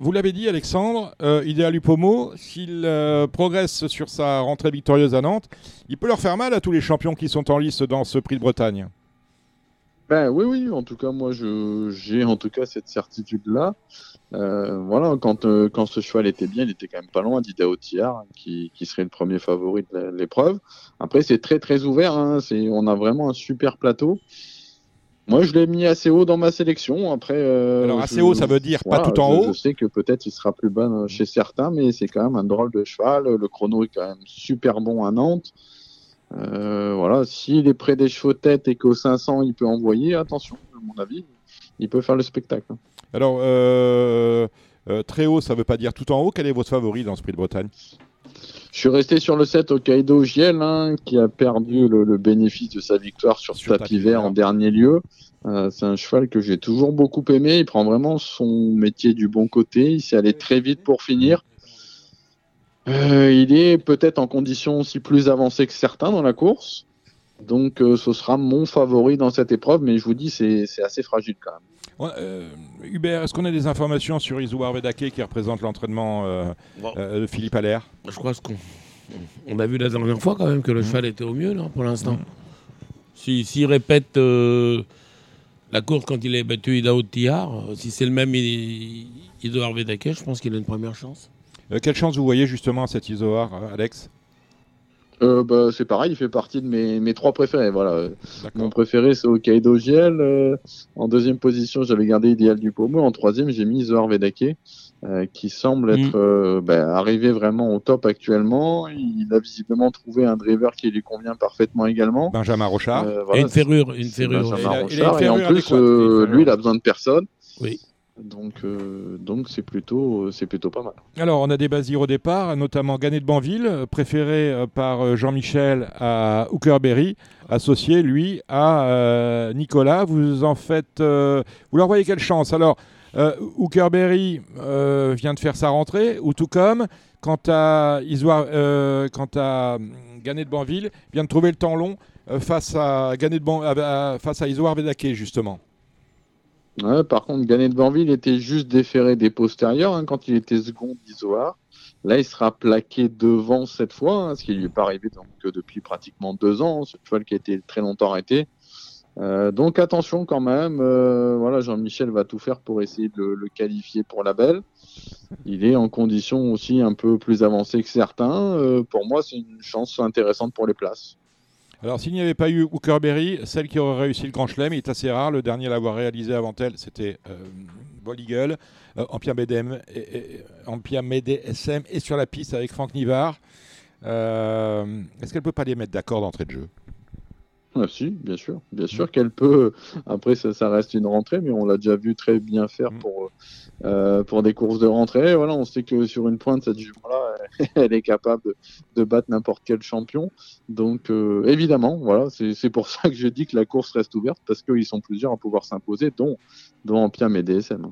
vous l'avez dit, Alexandre, euh, Idéal Upomo, s'il euh, progresse sur sa rentrée victorieuse à Nantes, il peut leur faire mal à tous les champions qui sont en lice dans ce prix de Bretagne. Ben oui, oui, en tout cas, moi, j'ai en tout cas cette certitude-là. Euh, voilà, quand, euh, quand ce cheval était bien, il était quand même pas loin d'Idao Tillard, qui, qui serait le premier favori de l'épreuve. Après, c'est très très ouvert. Hein, on a vraiment un super plateau. Moi, je l'ai mis assez haut dans ma sélection. Après, euh, alors assez haut, ça veut dire pas tout en haut. Je sais que peut-être il sera plus bas chez certains, mais c'est quand même un drôle de cheval. Le chrono est quand même super bon à Nantes. Euh, voilà, s'il est près des chevaux tête et qu'au 500 il peut envoyer, attention, à mon avis, il peut faire le spectacle. Alors, euh, euh, très haut, ça veut pas dire tout en haut. Quel est votre favori dans ce prix de Bretagne? Je suis resté sur le 7 au Kaido Giel, hein, qui a perdu le, bénéfice de sa victoire sur, sur tapis vert en dernier lieu. c'est un cheval que j'ai toujours beaucoup aimé. Il prend vraiment son métier du bon côté. Il s'est allé très vite pour finir. Euh, il est peut-être en condition aussi plus avancée que certains dans la course. Donc euh, ce sera mon favori dans cette épreuve, mais je vous dis, c'est assez fragile quand même. Euh, Hubert, est-ce qu'on a des informations sur Isouar Vedake qui représente l'entraînement de Philippe Allaire? Je crois qu'on on a vu la dernière fois quand même que le mmh. cheval était au mieux là, pour l'instant. Mmh. S'il répète la course quand il est battu Idao Tillard, si c'est le même Isouar Vedake, je pense qu'il a une première chance. Euh, quelle chance vous voyez justement à cet Isoar, euh, Alex? Euh, bah, c'est pareil, il fait partie de mes, mes trois préférés. Voilà. Mon préféré, c'est Hokkaido Giel. en deuxième position, j'avais gardé Idéal du Pomo. En troisième, j'ai mis Zohar Vedake, qui semble être mm. bah, arrivé vraiment au top actuellement. Il a visiblement trouvé un driver qui lui convient parfaitement également. Benjamin Rochard. et une ferrure. Une ferrure. et en plus, lui, il a besoin de personne. Oui. Donc, euh, donc c'est plutôt, euh, c'est plutôt pas mal. Alors, on a des basirs au départ, notamment Ganet de Banville, préféré euh, par Jean-Michel à Hookerberry, associé lui à Nicolas. Vous en faites, vous leur voyez quelle chance Alors, Hookerberry vient de faire sa rentrée, ou tout comme quant à quant à Ganet de Banville, vient de trouver le temps long face à Ganet de face à Isoar Vedake justement par contre, Ganet de Banville était juste déféré des postérieurs hein, quand il était second d'Isoar. Là, il sera plaqué devant cette fois, hein, ce qui lui est pas arrivé donc, depuis pratiquement deux ans, ce cheval qui a été très longtemps arrêté. Euh, donc attention quand même, euh, voilà, Jean-Michel va tout faire pour essayer de le, qualifier pour la belle. Il est en condition aussi un peu plus avancée que certains. Euh, pour moi, c'est une chance intéressante pour les places. Alors, s'il n'y avait pas eu Hookerberry, celle qui aurait réussi le Grand Chelem est assez rare. Le dernier à l'avoir réalisé avant elle, c'était euh, Eagle, euh, BDM, et, et sur la piste avec Franck Nivard. Euh, est-ce qu'elle ne peut pas les mettre d'accord d'entrée de jeu? Ah, si, bien sûr, bien sûr mm. qu'elle peut. Après, ça, reste une rentrée, mais on l'a déjà vu très bien faire mm. pour euh, pour des courses de rentrée. Voilà, on sait que sur une pointe, cette jument-là, elle est capable de, battre n'importe quel champion. Donc, euh, évidemment, voilà, c'est pour ça que je dis que la course reste ouverte parce qu'ils sont plusieurs à pouvoir s'imposer, dont dont Ampiam et DSM.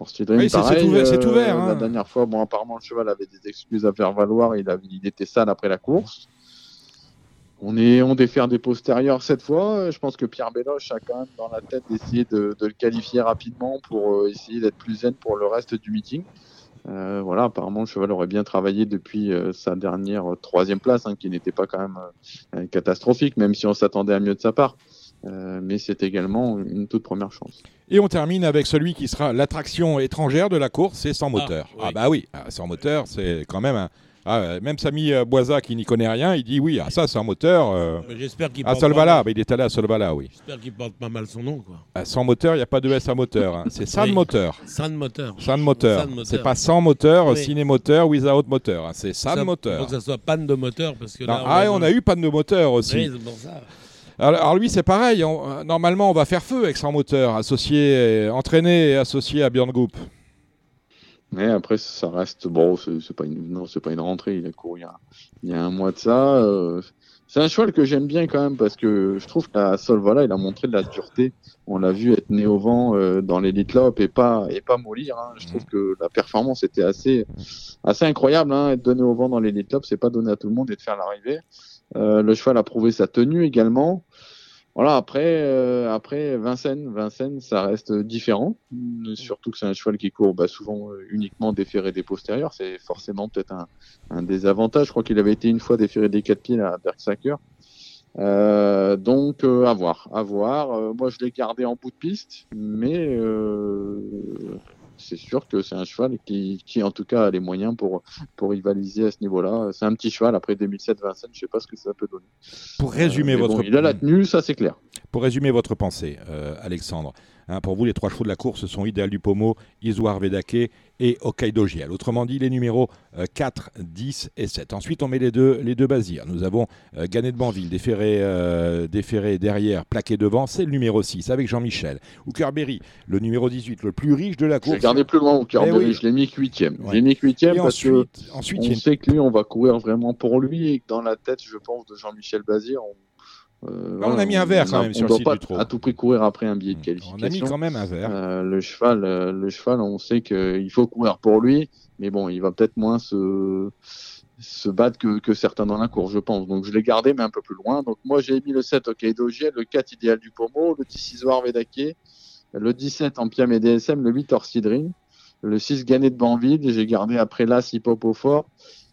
Orsi Dream. c'est ouvert. ouvert hein. La dernière fois, bon, apparemment, le cheval avait des excuses à faire valoir. Il, il était sale après la course. On est on défère des postérieurs cette fois. Je pense que Pierre Béloche a quand même dans la tête d'essayer de, le qualifier rapidement pour euh, essayer d'être plus zen pour le reste du meeting. Euh, voilà, apparemment le cheval aurait bien travaillé depuis euh, sa dernière troisième place, hein, qui n'était pas quand même catastrophique, même si on s'attendait à mieux de sa part. mais c'est également une toute première chance. Et on termine avec celui qui sera l'attraction étrangère de la course, c'est sans moteur. Ah, ah bah oui, ah, sans moteur, c'est quand même un, ah, même Samy euh, Boisa qui n'y connaît rien, il dit oui, ah, ça c'est un moteur. Euh, J'espère qu'il À Solvala, il est allé à Solvala, oui. J'espère qu'il porte pas mal son nom. Quoi. Ah, sans moteur, il n'y a pas de S à moteur. Hein. C'est San Moteur. San Moteur. San Moteur. C'est pas sans moteur, ciné moteur, without moteur. Hein. C'est San Moteur. Il faut que ça soit panne de moteur. Parce que là, ah, on, a eu panne de moteur aussi. Oui, pour ça. Alors, lui, c'est pareil. normalement, on va faire feu avec son moteur, associé, entraîné et associé à Björn Goop. Mais après, ça reste bon. C'est pas une non, c'est pas une rentrée. Il a couru il y a, un mois de ça. Euh, c'est un cheval que j'aime bien quand même parce que je trouve qu'à Solvala, il a montré de la dureté. On l'a vu être né au vent euh, dans l'élite lop et pas et pas mollir. Hein. Je trouve que la performance était assez assez incroyable. Hein. Être donné au vent dans l'élite lop, c'est pas donné à tout le monde et de faire l'arrivée. Euh, le cheval a prouvé sa tenue également. Voilà, après, euh, après Vincennes, Vincennes, ça reste différent. Surtout que c'est un cheval qui court bah, souvent euh, uniquement déféré des postérieurs. C'est forcément peut-être un, un désavantage. Je crois qu'il avait été une fois déféré des quatre pieds à Bergsacker. Euh, donc euh, à voir, à voir. Euh, moi, je l'ai gardé en bout de piste, mais euh, c'est sûr que c'est un cheval qui, qui, en tout cas, a les moyens pour, pour rivaliser à ce niveau-là. C'est un petit cheval. Après 2007 Vincennes, je sais pas ce que ça peut donner. Pour résumer votre... Bon, il a la tenue, ça c'est clair. Pour résumer votre pensée, euh, Alexandre, hein, pour vous, les trois chevaux de la course sont Idéal du Pomo, Isoar Vedake et Hokkaido Giel. Autrement dit, les numéros euh, 4, 10 et 7. Ensuite, on met les deux, les deux basirs. Nous avons euh, Ganet de Banville, déféré, euh, déféré derrière, plaqué devant. C'est le numéro 6 avec Jean-Michel. Hookerberry, le numéro 18, le plus riche de la course. J'ai gardé plus loin Hookerberry, oui. je l'ai mis 8ème. Ouais. J'ai mis 8ème parce ensuite, que ensuite, on une... sait que lui, on va courir vraiment pour lui et que dans la tête, je pense, de Jean-Michel Bazir, on euh, on a mis un verre quand même sur le site pas du trot. à tout prix courir après un billet de qualification. On a mis quand même un verre. Euh, le cheval, euh, le cheval, on sait qu'il faut courir pour lui, mais bon, il va peut-être moins se se battre que, que, certains dans la course, je pense. Donc je l'ai gardé, mais un peu plus loin. Donc moi j'ai mis le 7 au Kaidogiel, le 4 idéal du Pomo, le 10 Isoar Vedake, le 17 en Piam et DSM, le 8 Orsidrine, le 6 Ganet de Banville, j'ai gardé après l'As Hip-Hop au fort.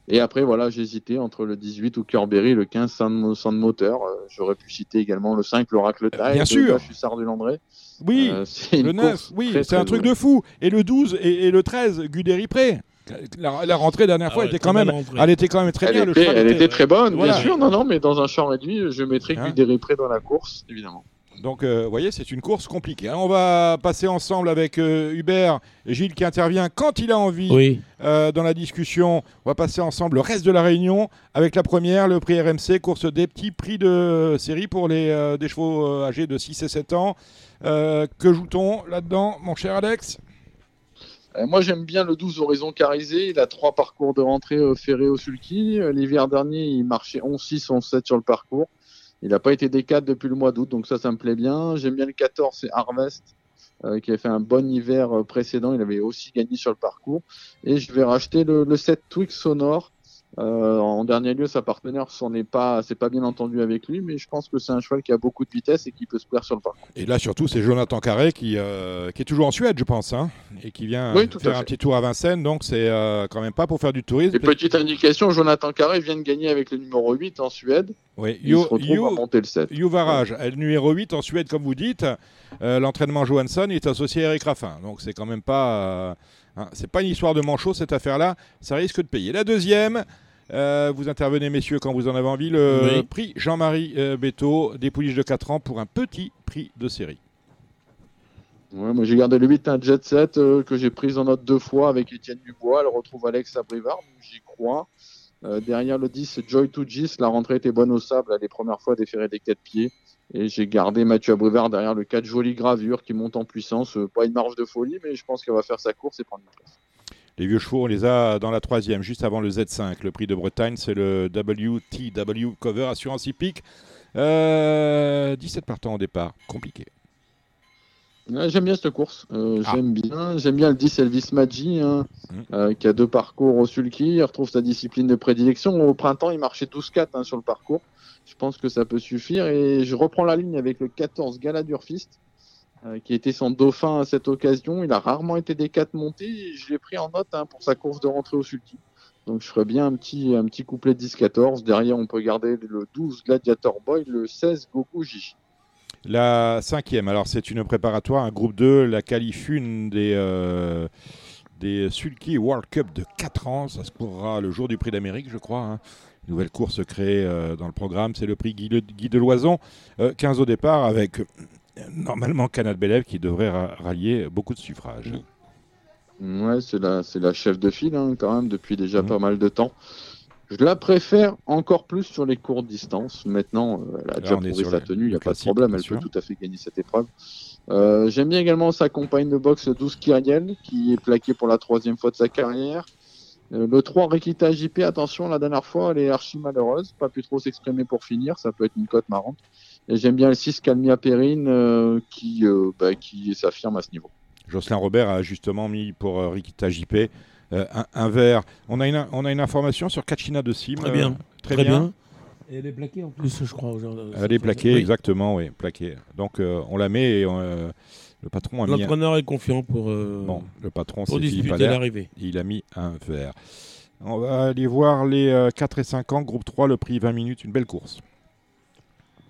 Et après, voilà, j'ai hésité entre le 18 ou Kerberry, le 15 sans de moteur. Euh, J'aurais pu citer également le 5, l'Oracle Taille. Bien sûr. Je suis de Landré. Oui, euh, le 9, oui, c'est un truc de fou. Et le 12 et, et le 13, Guderi Pré. La, la, rentrée dernière fois ah ouais, était quand même, elle était quand même très elle bien. Était, elle était, était très bonne, voilà. bien sûr. Non, non, mais dans un champ réduit, je mettrais hein Guderi Pré dans la course, évidemment. Donc, euh, vous voyez, c'est une course compliquée. Hein. On va passer ensemble avec euh, Hubert et Gilles qui intervient quand il a envie oui. euh, dans la discussion. On va passer ensemble le reste de la réunion avec la première, le prix RMC, course des petits prix de série pour les euh, des chevaux âgés de 6 et 7 ans. Euh, que joue-t-on là-dedans, mon cher Alex? Moi, j'aime bien le 12 Horizon Carisé. Il a trois parcours de rentrée ferré au sulky. L'hiver dernier, il marchait 11-6, 11-7 sur le parcours. Il n'a pas été D4 depuis le mois d'août, donc ça, ça me plaît bien. J'aime bien le 14, c'est Harvest, euh, qui a fait un bon hiver euh, précédent. Il avait aussi gagné sur le parcours. Et je vais racheter le, le 7 Twix Sonore. Euh, en dernier lieu, sa partenaire s'en est pas, c'est pas bien entendu avec lui, mais je pense que c'est un cheval qui a beaucoup de vitesse et qui peut se plaire sur le parcours. Et là, surtout, c'est Jonathan Carré qui, euh, qui est toujours en Suède, je pense, hein, et qui vient oui, faire un petit tour à Vincennes, donc c'est euh, quand même pas pour faire du tourisme. Et petite indication, Jonathan Carré vient de gagner avec le numéro 8 en Suède. Oui, il se retrouve à monter le 7. Youvarage, ouais. le numéro 8 en Suède, comme vous dites. Euh, L'entraînement Johansson est associé à Eric Raffin, donc c'est quand même pas. Hein, c'est pas une histoire de manchot cette affaire-là, ça risque de payer. La deuxième. Euh, vous intervenez, messieurs, quand vous en avez envie. Le oui. prix Jean-Marie euh, Beto, des pouliches de 4 ans pour un petit prix de série. Ouais, moi j'ai gardé le 8, un jet set euh, que j'ai pris en note deux fois avec Étienne Dubois. Elle retrouve Alex Abrivard, j'y crois. Euh, derrière le 10, Joy to Gis. La rentrée était bonne au sable. Elle les premières fois déféré des 4 pieds. Et j'ai gardé Mathieu Abrivard derrière le 4, jolie gravure qui monte en puissance. pas une marge de folie, mais je pense qu'elle va faire sa course et prendre une place. Les vieux chevaux, on les a dans la troisième, juste avant le Z5. Le prix de Bretagne, c'est le WTW Cover Assurance Hippique. Euh, 17 partants au départ, compliqué. Ouais, j'aime bien cette course. Euh, ah. J'aime bien, j'aime bien le 10 Elvis Maggi, hein, mmh. euh, qui a deux parcours au sulky. Il retrouve sa discipline de prédilection. Au printemps, il marchait 12-4 hein, sur le parcours. Je pense que ça peut suffire. Et je reprends la ligne avec le 14 Galadurfist. Euh, qui était son dauphin à cette occasion. Il a rarement été des 4 montés. Je l'ai pris en note hein, pour sa course de rentrée au sulky. Donc je ferais bien un petit, un petit couplet 10-14. Derrière, on peut garder le 12 Gladiator Boy, le 16 Goku. La cinquième, alors c'est une préparatoire, un groupe 2, la qualif des, euh, des Sulky World Cup de 4 ans. Ça se courra le jour du prix d'Amérique, je crois. Hein. Nouvelle course créée euh, dans le programme, c'est le prix Guy, de Loison. Euh, 15 au départ avec normalement Canal Bélève qui devrait ra rallier beaucoup de suffrages. Ouais, c'est la, la chef de file hein, quand même depuis déjà mmh. pas mal de temps. Je la préfère encore plus sur les courtes distances. Maintenant, euh, elle a déjà prouvé sa tenue, il n'y a pas de problème, elle sûr. peut tout à fait gagner cette épreuve. Euh, J'aime bien également sa compagne de boxe 12 Kyriel, qui est plaquée pour la troisième fois de sa carrière. Euh, le 3 Rikita JP, attention, la dernière fois, elle est archi malheureuse, pas pu trop s'exprimer pour finir, ça peut être une cote marrante. Et j'aime bien le 6 Calmia Perrine euh, qui, euh, bah, qui s'affirme à ce niveau. Jocelyn Robert a justement mis pour euh, Rikita JP un, un, verre. On a, une, on a une information sur Kachina de Sim. Très bien. très, très bien. bien. Et elle est plaquée en plus, je crois. aujourd'hui. Elle est plaquée, Oui. exactement, oui, plaquée. Donc euh, on la met et euh, le patron a mis. un- L'entraîneur est confiant pour, euh, Bon, le patron, c'est pour Philippe disputer l'arrivée. Il a mis un verre. On va aller voir les euh, 4 et 5 ans, groupe 3, le prix 20 minutes, une belle course.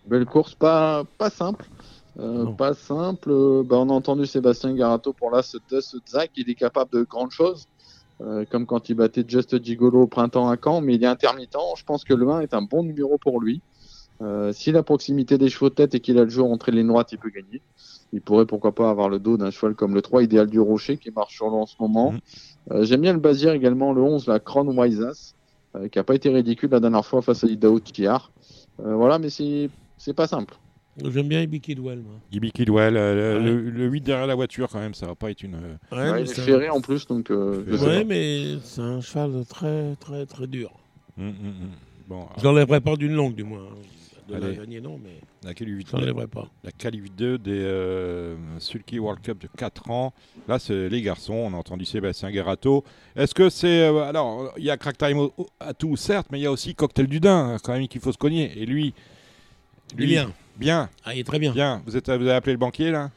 Belle course, pas, pas simple. Euh, pas simple. Euh, bah, on a entendu Sébastien Garato pour là, ce Zach, il est capable de grandes choses. Euh, comme quand il battait Just Gigolo au printemps à Caen, mais il est intermittent. Je pense que le 1 est un bon numéro pour lui. Euh, si la proximité des chevaux de tête et qu'il a le jeu entre les droites, il peut gagner. Il pourrait pourquoi pas avoir le dos d'un cheval comme le 3 idéal du Rocher qui marche sur l'eau en ce moment. Mhm. Euh, J'aime bien le Bazir également, le 11, la Crown Wiseas, euh, qui a pas été ridicule la dernière fois face à Idaho Tiar. Euh, voilà, mais c'est c'est pas simple. J'aime bien Ibi Kidwell, moi. Gibi Kidwell, euh, Ouais. le, le 8 derrière la voiture, quand même, ça va pas être une. euh, Ouais, Ouais, mais il est ferré en plus, donc euh, je Ouais, mais c'est un cheval très, très, très dur. hum, hum. Bon, Je l'enlèverai pas d'une longue, du moins. De la gagner, non, mais la Cali je l'enlèverai pas. la Cali 2 des euh, Sulky World Cup de 4 ans. Là, c'est les garçons. On a entendu Sébastien Guerrato. Est-ce que c'est. euh, alors, il y a Crack Time à tout, certes, mais il y a aussi Cocktail du Dain, quand même, qu'il faut se cogner. Et lui. Il est bien. Bien, Ah, il est très bien. bien. Vous, êtes, vous avez appelé le banquier, là?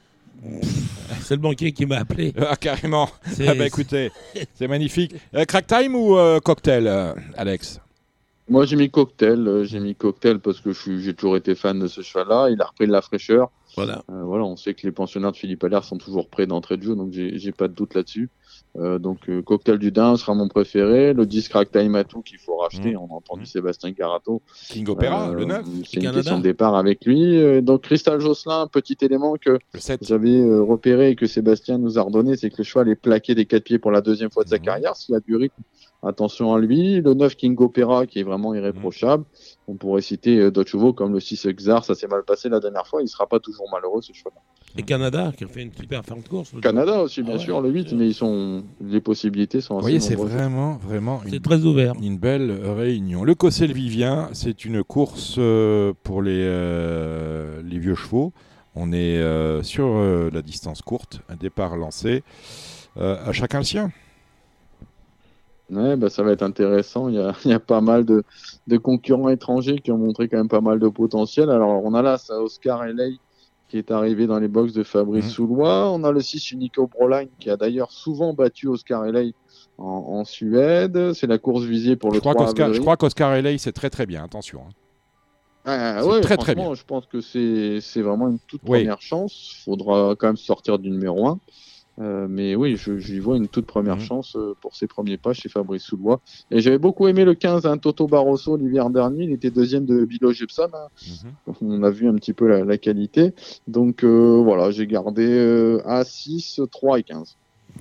C'est le banquier qui m'a appelé. Ah, carrément. C'est- Ah, bah écoutez, c'est magnifique. Euh, crack Time ou euh, Cocktail, euh, Alex? Moi, j'ai mis cocktail. j'ai mis cocktail parce que je suis- j'ai toujours été fan de ce cheval-là. Il a repris de la fraîcheur. Voilà. Euh, voilà, on sait que les pensionnaires de Philippe Allaire sont toujours prêts d'entrée de jeu, donc j'ai pas de doute là-dessus. Euh, donc euh, Cocktail du Dain sera mon préféré. Le 10 Crack Time Atout qu'il faut racheter. Mhm. On a entendu Mhm. Sébastien Garato. King Opera, Euh, le 9 C'est une Canada. question de départ avec lui. Euh, donc Cristal Josselin, petit élément que Le 7. j'avais repéré et que Sébastien nous a redonné, c'est que le cheval est plaqué des quatre pieds pour la deuxième fois de sa Mhm. carrière. S'il a du rythme, attention à lui. Le 9 King Opera qui est vraiment irréprochable. On pourrait citer euh, d'autres chevaux comme le 6 Xar, ça s'est mal passé la dernière fois. Il sera pas toujours malheureux ce cheval. Et Canada, qui a fait une super fin de course. Canada aussi, bien Ah ouais. sûr, le 8, mais ils sont les possibilités sont Vous assez voyez, c'est nombreuses. vraiment, vraiment une C'est très ouvert. Une belle réunion. Le Cossel Vivien, c'est une course euh, pour les, euh, les vieux chevaux. On est euh, sur euh, la distance courte, un départ lancé. Euh, à chacun le sien. Ouais, bah, ça va être intéressant. Il y a, il y a pas mal de, de concurrents étrangers qui ont montré quand même pas mal de potentiel. Alors, on a là ça, Oscar Eley qui est arrivé dans les box de Fabrice Mhm. Soulois. On a le 6 Unico Proline qui a d'ailleurs souvent battu Oscar Eley en, en Suède. C'est la course visée pour Je le crois 3 qu'Oscar, avril. je crois qu'Oscar Eley, c'est très très bien. Attention. hein. Ah, ouais, très, très franchement, Je pense que c'est c'est vraiment une toute Oui. première chance. faudra quand même sortir du numéro 1. Euh, mais oui, je- j'y vois une toute première Mhm. chance euh, pour ses premiers pas chez Fabrice Soulois. Et j'avais beaucoup aimé le 15, hein, Toto Barroso l'hiver dernier. Il était deuxième de Bilo Gibson. hein. Mhm. On a vu un petit peu la, la qualité. Donc euh, voilà, j'ai gardé euh, A6, 3 et 15.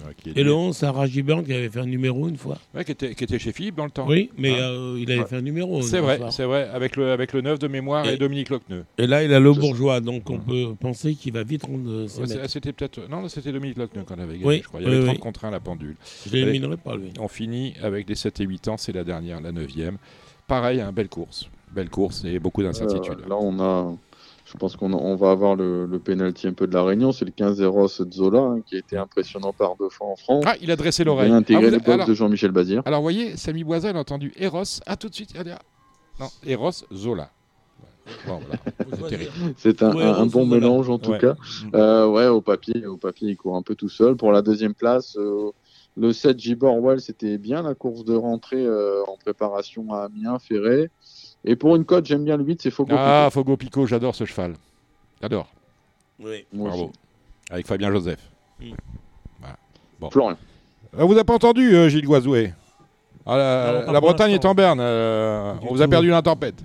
Ouais, qui est Et le du- 11, Sarah Giberne qui avait fait un numéro une fois. Ouais, qui, était, qui était chez Philippe dans le temps. Oui, mais Hein euh, il avait Ouais. fait un numéro. C'est vrai, c'est vrai, avec le, avec le 9 de mémoire et, Et- Dominique Locneux. Et là, il a le bourgeois, donc on Mhm. peut penser qu'il va vite rendre euh, ses Ouais, c'était peut-être. Non, c'était Dominique Locneux qu'on avait gagné, Oui, je crois. Il y oui, avait 30 oui. contre 1 la pendule. Je l'éliminerai pas, lui. On finit avec des 7 et 8 ans, c'est la dernière, la 9e. Pareil, un belle course. Belle course et beaucoup d'incertitudes. Euh, là, on a, je pense qu'on on va avoir le, le penalty un peu de la Réunion. C'est le 15 Eros Zola hein, qui a été impressionnant par deux fois en France. Ah, il a dressé Il l'oreille. a intégré Ah, vous- le box alors, de Jean-Michel Bazir. alors, vous voyez, Samy Boisin a entendu Eros. Ah, tout de suite, il a dit, ah, Non, Eros Zola. Bon, voilà. C'est un, Ouais, un- un Eros bon mélange en tout Ouais. cas. Euh, ouais, au papier, au papier, il court un peu tout seul. Pour la deuxième place, euh, le 7 Gibor Well, c'était bien la course de rentrée euh, en préparation à Amiens, Ferré. Et pour une cote, j'aime bien le 8, c'est Fogo. Ah, Fogo Pico, j'adore ce cheval. J'adore. Oui. Bravo. aussi. Avec Fabien Joseph. Florian. Euh, vous avez pas entendu, euh, Gilles Guazoué Ah, la, Non, Bretagne est en berne. euh, on vous a perdu la tempête.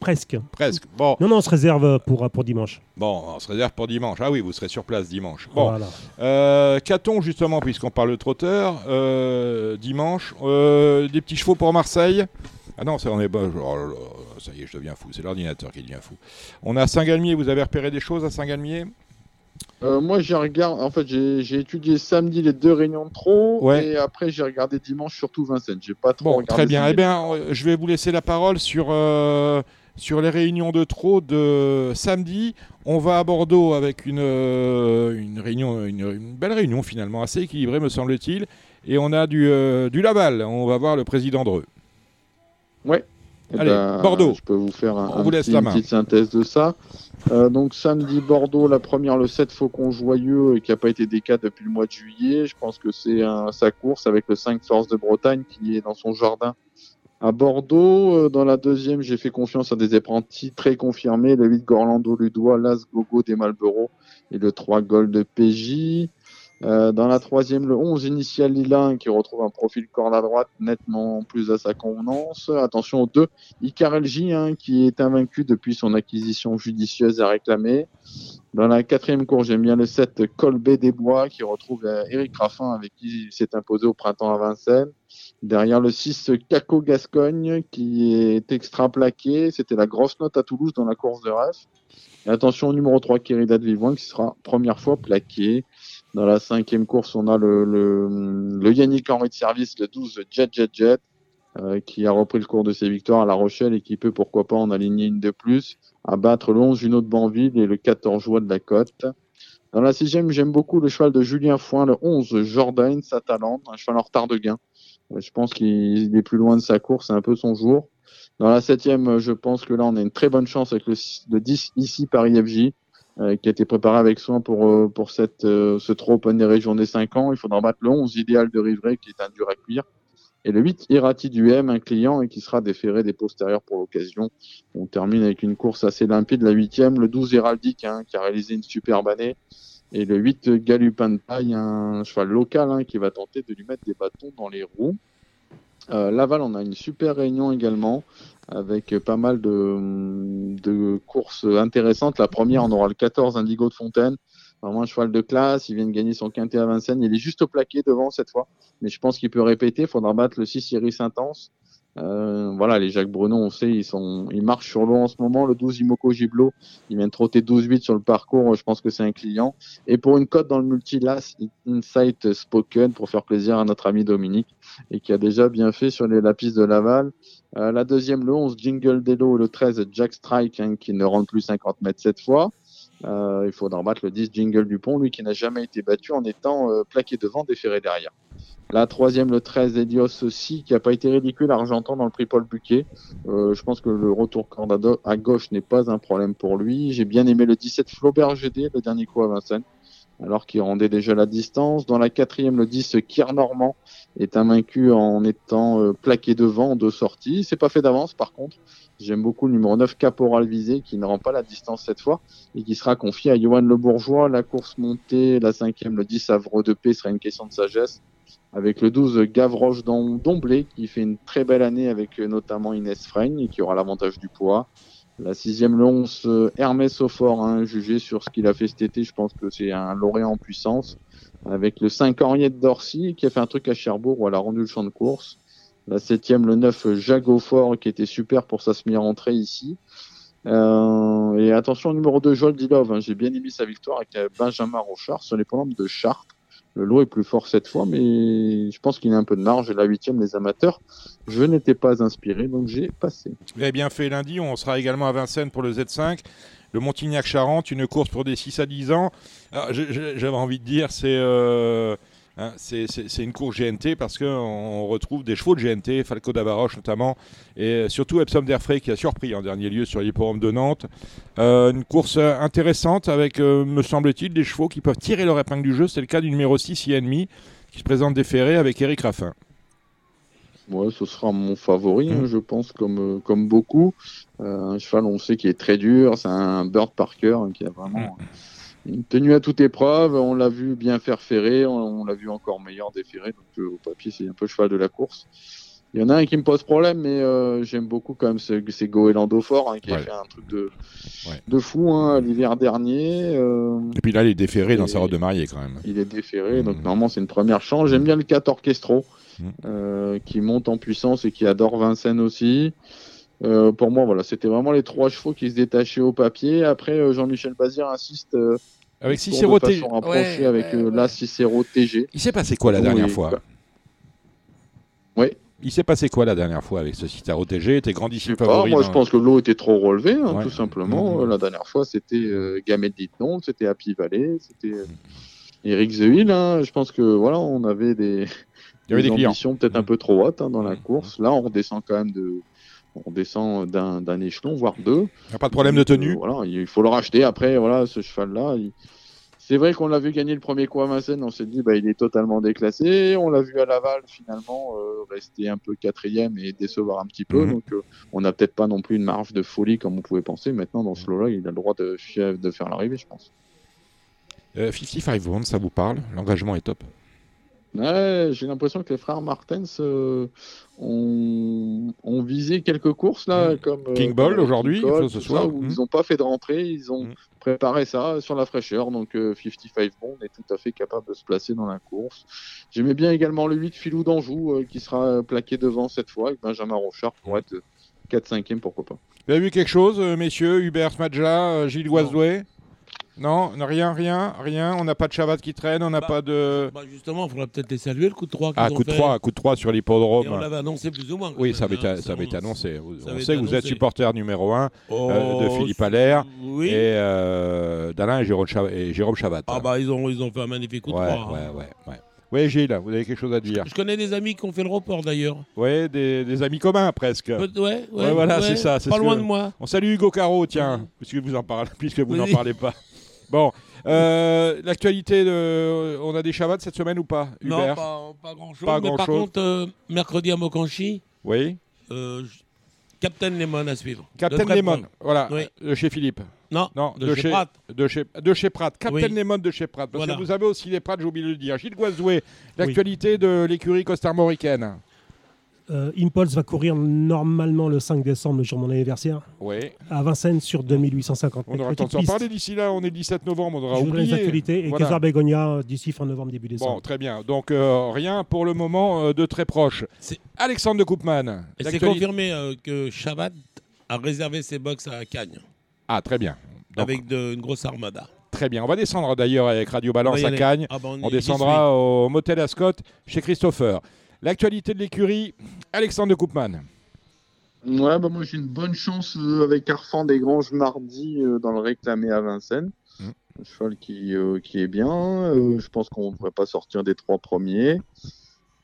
Presque. Presque. Bon, Non, non, on se réserve pour, pour dimanche. bon, on se réserve pour dimanche. Ah oui, vous serez sur place dimanche. Bon, Voilà. Euh, Qu'a-t-on justement, puisqu'on parle de trotteur, euh, dimanche euh, Des petits chevaux pour Marseille Ah non, ça on est oh ça y est, je deviens fou. C'est l'ordinateur qui devient fou. On a Saint-Galmier. Vous avez repéré des choses à Saint-Galmier? Euh, moi, j'ai regardé. En fait, j'ai étudié samedi les deux réunions de trop. Ouais. Et après, j'ai regardé dimanche surtout Vincennes. J'ai pas trop Bon, regardé. très bien. Eh bien, euh, je vais vous laisser la parole sur, euh, sur les réunions de trop de samedi. On va à Bordeaux avec une, euh, une réunion, une, une belle réunion finalement, assez équilibrée me semble-t-il. Et on a du, du Laval. On va voir le président Dreux. Eh Allez, ben, Bordeaux. Je peux vous faire un, vous laisse petit- la une petite synthèse de ça. Euh, donc samedi Bordeaux, la première le 7 Faucon Joyeux qui n'a pas été décat depuis le mois de juillet. Je pense que c'est un- sa course avec le 5 Force de Bretagne qui est dans son jardin à Bordeaux. Euh, Dans la deuxième, j'ai fait confiance à des apprentis très confirmés. Le 8 Gorlando Ludois, l'As Gogo des Malboro et le 3 Gold de PJ. Euh, dans la troisième, le 11 Initial Lilin qui retrouve un profil corde à droite nettement plus à sa convenance. Attention au 2 Icar LJ hein, qui est invaincu depuis son acquisition judicieuse à réclamer. Dans la quatrième course, j'aime bien le 7 Colbé des Bois qui retrouve euh, Eric Raffin avec qui il s'est imposé au printemps à Vincennes. Derrière le 6 Caco Gascogne qui est extra plaqué. C'était la grosse note à Toulouse dans la course de ref. Et attention au numéro 3 Kérida de Vivoin qui sera première fois plaqué. Dans la cinquième course, on a le, le, le Yannick Henry de service, le 12 Jet Jet Jet, euh, qui a repris le cours de ses victoires à La Rochelle et qui peut pourquoi pas en aligner une de plus, à battre le 11 Juno de Banville et le 14 Joie de la Côte. Dans la sixième, j'aime beaucoup le cheval de Julien Foin, le 11 Jordan Sataland, un cheval en retard de gain. Euh, Je pense qu'il est plus loin de sa course, c'est un peu son jour. Dans la septième, je pense que là, on a une très bonne chance avec le, le 10 ici Paris FJ, euh, qui a été préparé avec soin pour, euh, pour cette, euh, ce trop open des régions des 5 ans. Il faudra battre le 11 idéal de Rivray, qui est un dur à cuire. Et le 8 Irati du M, un client, et qui sera déféré des postérieurs pour l'occasion. On termine avec une course assez limpide, la huitième, le 12 Héraldique, hein, qui a réalisé une superbe année. Et le 8 Galupin de Paille, un cheval local, hein, qui va tenter de lui mettre des bâtons dans les roues. Euh, Laval, on a une super réunion également avec pas mal de, courses intéressantes. La première, on aura le 14 Indigo de Fontaine, vraiment un cheval de classe. Il vient de gagner son quintet à Vincennes. Il est juste au plaqué devant cette fois, mais je pense qu'il peut répéter. Il faudra battre le 6 Iris Intense. Euh, voilà, les Jacques Bruno, on sait, ils sont, ils marchent sur l'eau en ce moment. Le 12 Imoko Giblo, il vient de trotter 12-8 sur le parcours. Je pense que c'est un client. Et pour une cote dans le multilas, Insight Spoken pour faire plaisir à notre ami Dominique et qui a déjà bien fait sur les lapis de Laval. Euh, la deuxième, le 11, Jingle Dello, le 13, Jack Strike, hein, qui ne rentre plus 50 mètres cette fois. Euh, il faudra battre le 10, Jingle Dupont, lui qui n'a jamais été battu en étant euh, plaqué devant, déféré derrière. La troisième, le 13, Elios aussi, qui n'a pas été ridicule Argentan dans le prix Paul Buquet. Euh, je pense que le retour à gauche n'est pas un problème pour lui. J'ai bien aimé le 17, Flaubert GD, le dernier coup à Vincennes, alors qu'il rendait déjà la distance. Dans la quatrième, le 10, Kier Normand est invaincu en étant euh, plaqué devant en deux sorties. C'est pas fait d'avance, par contre. J'aime beaucoup le numéro 9, Caporal Visé, qui ne rend pas la distance cette fois et qui sera confié à Johan Le Bourgeois. La course montée, la cinquième, le 10, Havre de Paix, sera une question de sagesse avec le 12 Gavroche Dom- Domblé qui fait une très belle année avec euh, notamment Inès Freigne et qui aura l'avantage du poids. La sixième, le 11 euh, Hermès Aufort, hein, jugé sur ce qu'il a fait cet été, je pense que c'est un lauréat en puissance. Avec le 5 Henriette Dorcy qui a fait un truc à Cherbourg où elle a rendu le champ de course. La septième, le 9 Jago Fort qui était super pour sa semi-rentrée ici. Euh, et attention au numéro 2 Joel Dilov, hein, j'ai bien aimé sa victoire avec euh, Benjamin Rochard sur les programmes de Chartres. Le lot est plus fort cette fois, mais je pense qu'il a un peu de marge. La huitième, les amateurs, je n'étais pas inspiré, donc j'ai passé. Vous avez bien fait lundi, on sera également à Vincennes pour le Z5. Le Montignac-Charente, une course pour des 6 à 10 ans. Je- J'avais envie de dire, c'est euh, hein, c'est une course GNT parce qu'on retrouve des chevaux de GNT, Falco d'Avaroche notamment, et surtout Epsom d'Airfray qui a surpris en dernier lieu sur l'hipporome de Nantes. Euh, une course euh, intéressante avec, euh, me semble-t-il, des chevaux qui peuvent tirer leur épingle du jeu. C'est le cas du numéro 6, INMI, qui se présente déféré avec Eric Raffin. Ouais, ce sera mon favori, hein, je pense, comme, comme beaucoup. Euh, un cheval, on sait qu'il est très dur. C'est un Bird Parker hein, qui a vraiment une tenue à toute épreuve. On l'a vu bien faire ferrer. On, on l'a vu encore meilleur déférer. Donc, euh, au papier, c'est un peu cheval de la course. Il y en a un qui me pose problème, mais euh, j'aime beaucoup quand même. C'est c'est Goélando Fort hein, qui a fait un truc de, Ouais. de fou hein, l'hiver dernier. Euh, Et puis là, il est déféré dans sa robe de mariée quand même. il est déféré, donc Mhm. normalement c'est une première chance. J'aime bien le 4 Orchestro, Mhm. euh, qui monte en puissance et qui adore Vincennes aussi. Euh, pour moi, voilà, c'était vraiment les trois chevaux qui se détachaient au papier. Après, euh, Jean-Michel Bazir insiste euh, Avec Cicero de T. façon rapprochée Ouais, avec ouais, euh, ouais. la Cicero TG. Il s'est passé quoi la dernière oui. fois? Oui. Il s'est passé quoi la dernière fois avec ce Citaro TG Tes Je grandissime favori moi dans- je pense que l'eau était trop relevée, hein, Ouais. tout simplement. Mhm. Euh, La dernière fois, c'était euh, Gamet Ditnon, c'était Happy Valley, c'était euh, Eric Zeuil. hein. Je pense que voilà, on avait des, Il y avait des clients. ambitions peut-être un Mhm. peu trop hautes hein, dans la course. Là, on redescend quand même de, on descend d'un échelon, voire deux. Y a pas de problème de euh, tenue. voilà, il faut le racheter. Après, voilà, ce cheval-là, il- c'est vrai qu'on l'a vu gagner le premier coup à Vincennes. On s'est dit, bah, il est totalement déclassé. On l'a vu à Laval, finalement, euh, rester un peu quatrième et décevoir un petit peu. Mhm. Donc, euh, on n'a peut-être pas non plus une marge de folie comme on pouvait penser. Maintenant, dans ce lot-là, il a le droit de, faire l'arrivée, je pense. Euh, 55 Wounds, ça vous parle? L'engagement est top. Ouais, j'ai l'impression que les frères Martens euh, ont, ont visé quelques courses là, Mm. comme euh, King Ball, aujourd'hui, ce soir. ça, où Mm. ils n'ont pas fait de rentrée, ils ont Mm. préparé ça sur la fraîcheur. Donc euh, 55 Bond est tout à fait capable de se placer dans la course. J'aimais bien également le 8 Filou d'Anjou euh, qui sera plaqué devant cette fois avec Benjamin Rochard pour être 4-5e, pourquoi pas. Vous avez vu quelque chose, messieurs Hubert Smadja, Gilles Guazdoué Non, rien, rien, rien. On n'a pas de Chavat qui traîne, on n'a Bah, pas de. Bah, justement, il faudra peut-être les saluer le coup de 3 Ah, coup de 3, coup de 3 sur Et on l'hippodrome. l'avait annoncé plus ou moins. Oui, ça avait, hein, ça avait été on- annoncé. Ça On sait que vous êtes supporter numéro 1 Oh, euh, de Philippe Allaire Oui. et euh, d'Alain et Jérôme, Chav- et Jérôme Chavat. Ah bah ils ont, ils ont fait un magnifique coup de ouais, 3. ouais, ouais, ouais. Oui, Gilles, vous avez quelque chose à dire Je connais des amis qui ont fait le report d'ailleurs. Oui, des, des amis communs presque. Peut- Ouais, ouais, Ouais, voilà, c'est ça, Pas loin que- de moi. On salue Hugo Caro, tiens, Oui. puisque vous en parlez, puisque vous n'en parlez pas. Bon, euh, l'actualité, de... on a des Chavats cette semaine ou pas, Non, Hubert pas, pas grand chose. Pas mais par grand-chose. contre, euh, mercredi à Mokanchi, Oui. euh, Captain Lemon à suivre. Captain Lemon, voilà, Oui. de chez Philippe. Non, Non, de, de chez Pratt. De chez, de chez Pratt. Captain Oui. Lemon de chez Pratt. Parce Voilà. que vous avez aussi les Pratt, j'ai oublié de le dire. Gilles Guazdoué, l'actualité de l'écurie costarmoricaine. Euh, Impulse va courir normalement le 5 décembre, le jour de mon anniversaire, Oui. à Vincennes sur 2850 On aura le temps de s'en parler d'ici là. On est le 17 novembre, on aura Je donne les oublié. actualités. Et Voilà. Kaiser Begonia euh, d'ici fin novembre, début décembre. Bon, très bien. Donc, euh, rien pour le moment euh, de très proche. C'est- Alexandre de Koopman. Et c'est confirmé euh, que Chabat a réservé ses box à Cagnes Ah, très bien. Donc, avec de- une grosse armada. Très bien. On va descendre d'ailleurs avec Radio On Balance à. Cagnes. Ah bah, On j'y descendra au motel Ascot chez Christopher. L'actualité de l'écurie, Alexandre de Koopman. Ouais, bah moi j'ai une bonne chance euh, avec Arfan des Granges mardi euh, dans le réclamé à Vincennes. Mm. Un cheval qui, euh, qui est bien. Euh, je pense qu'on ne devrait pas sortir des trois premiers.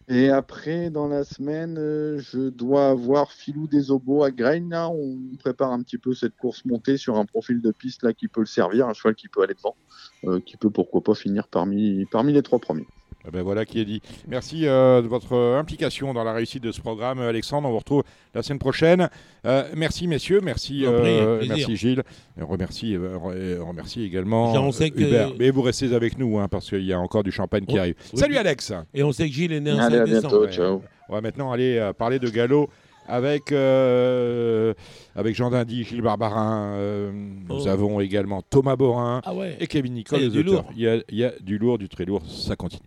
Et après, dans la semaine, je dois avoir Filou des Obos à Grain. Là, on prépare un petit peu cette course montée sur un profil de piste là qui peut le servir, un cheval qui peut aller devant, qui peut pourquoi pas finir parmi, parmi les trois premiers. Eh ben voilà qui est dit. Merci euh, de votre implication dans la réussite de ce programme, Alexandre. On vous retrouve la semaine prochaine. Euh, merci messieurs, merci, en euh, merci Gilles. Et on remercie, re- on remercie également Jean, on sait que- Hubert. Mais vous restez avec nous hein, parce qu'il y a encore du champagne qui Oh, arrive. oui. Salut Alex. Et on sait que Gilles est né un Allez, 5 à décembre. bientôt, ouais. ciao. On va maintenant aller euh, parler de galop avec, euh, avec Jean Dindy, Gilles Barbarin. euh, Nous Oh. avons également Thomas Borin Ah ouais. et Kevin Nicole, Il y a les du auteurs. lourd. Il y a- il y a du lourd, du très lourd. Ça continue.